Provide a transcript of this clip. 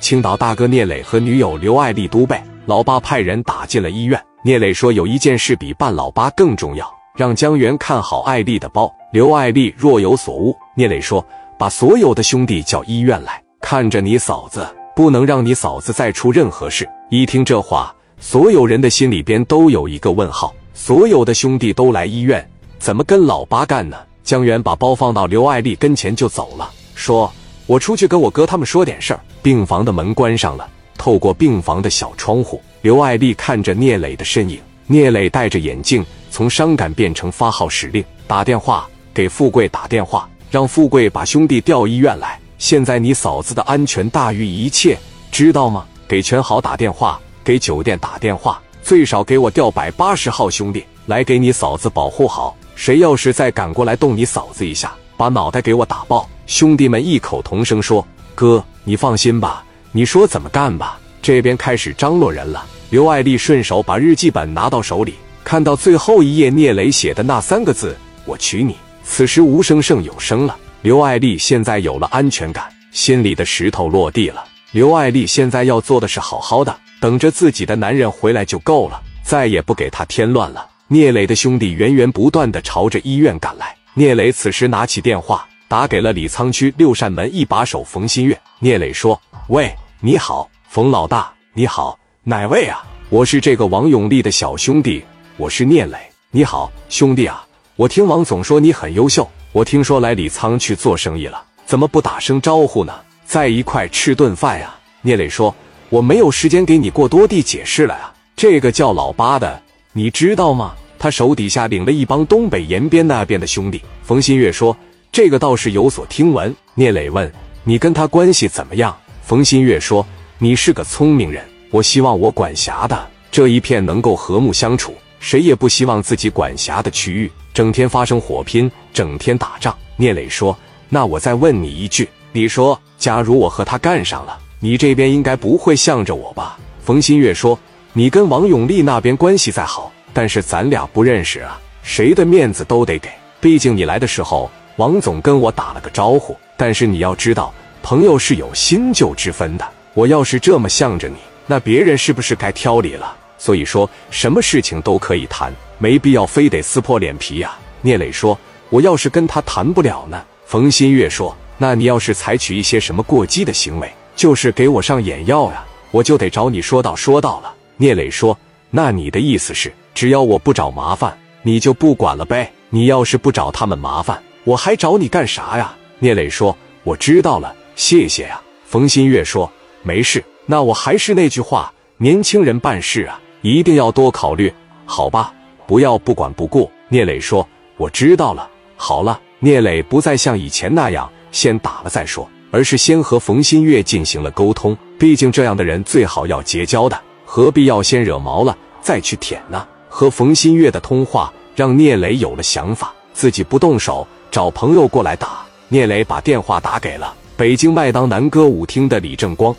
青岛大哥聂磊和女友刘爱丽都被老八派人打进了医院。聂磊说有一件事比办老八更重要，让江源看好爱丽的包。刘爱丽若有所悟。聂磊说把所有的兄弟叫医院来，看着你嫂子，不能让你嫂子再出任何事。一听这话，所有人的心里边都有一个问号。所有的兄弟都来医院，怎么跟老八干呢？江源把包放到刘爱丽跟前就走了，说。我出去跟我哥他们说点事儿。病房的门关上了，透过病房的小窗户，刘爱丽看着聂磊的身影。聂磊戴着眼镜，从伤感变成发号施令，打电话给富贵打电话，让富贵把兄弟调医院来。现在你嫂子的安全大于一切，知道吗？给全好打电话，给酒店打电话，最少给我调百八十号兄弟来给你嫂子保护好。谁要是再敢过来动你嫂子一下，把脑袋给我打爆！兄弟们异口同声说：“哥，你放心吧，你说怎么干吧。”这边开始张罗人了。刘爱丽顺手把日记本拿到手里，看到最后一页聂磊写的那三个字：“我娶你。”此时无声胜有声了。刘爱丽现在有了安全感，心里的石头落地了。刘爱丽现在要做的是好好的等着自己的男人回来就够了，再也不给他添乱了。聂磊的兄弟源源不断的朝着医院赶来。聂磊此时拿起电话。打给了李沧区六扇门一把手冯新月，聂磊说：“喂，你好，冯老大，你好，哪位啊？我是这个王永利的小兄弟，我是聂磊。你好，兄弟啊，我听王总说你很优秀，我听说来李沧去做生意了，怎么不打声招呼呢？在一块吃顿饭呀？”聂磊说：“我没有时间给你过多地解释了呀。这个叫老八的，你知道吗？他手底下领了一帮东北延边那边的兄弟。”冯新月说。这个倒是有所听闻。聂磊问：“你跟他关系怎么样？”冯新月说：“你是个聪明人，我希望我管辖的这一片能够和睦相处。谁也不希望自己管辖的区域整天发生火拼，整天打仗。”聂磊说：“那我再问你一句，你说，假如我和他干上了，你这边应该不会向着我吧？”冯新月说：“你跟王永利那边关系再好，但是咱俩不认识啊，谁的面子都得给。毕竟你来的时候。”王总跟我打了个招呼，但是你要知道，朋友是有新旧之分的。我要是这么向着你，那别人是不是该挑理了？所以说，什么事情都可以谈，没必要非得撕破脸皮呀。聂磊说：“我要是跟他谈不了呢？”冯新月说：“那你要是采取一些什么过激的行为，就是给我上眼药呀，我就得找你说道说道了。”聂磊说：“那你的意思是，只要我不找麻烦，你就不管了呗？你要是不找他们麻烦。”我还找你干啥呀？聂磊说：“我知道了，谢谢呀。”冯新月说：“没事。”那我还是那句话，年轻人办事啊，一定要多考虑，好吧？不要不管不顾。聂磊说：“我知道了。”好了，聂磊不再像以前那样先打了再说，而是先和冯新月进行了沟通。毕竟这样的人最好要结交的，何必要先惹毛了再去舔呢？和冯新月的通话让聂磊有了想法，自己不动手。找朋友过来打，聂磊把电话打给了北京麦当南歌舞厅的李正光。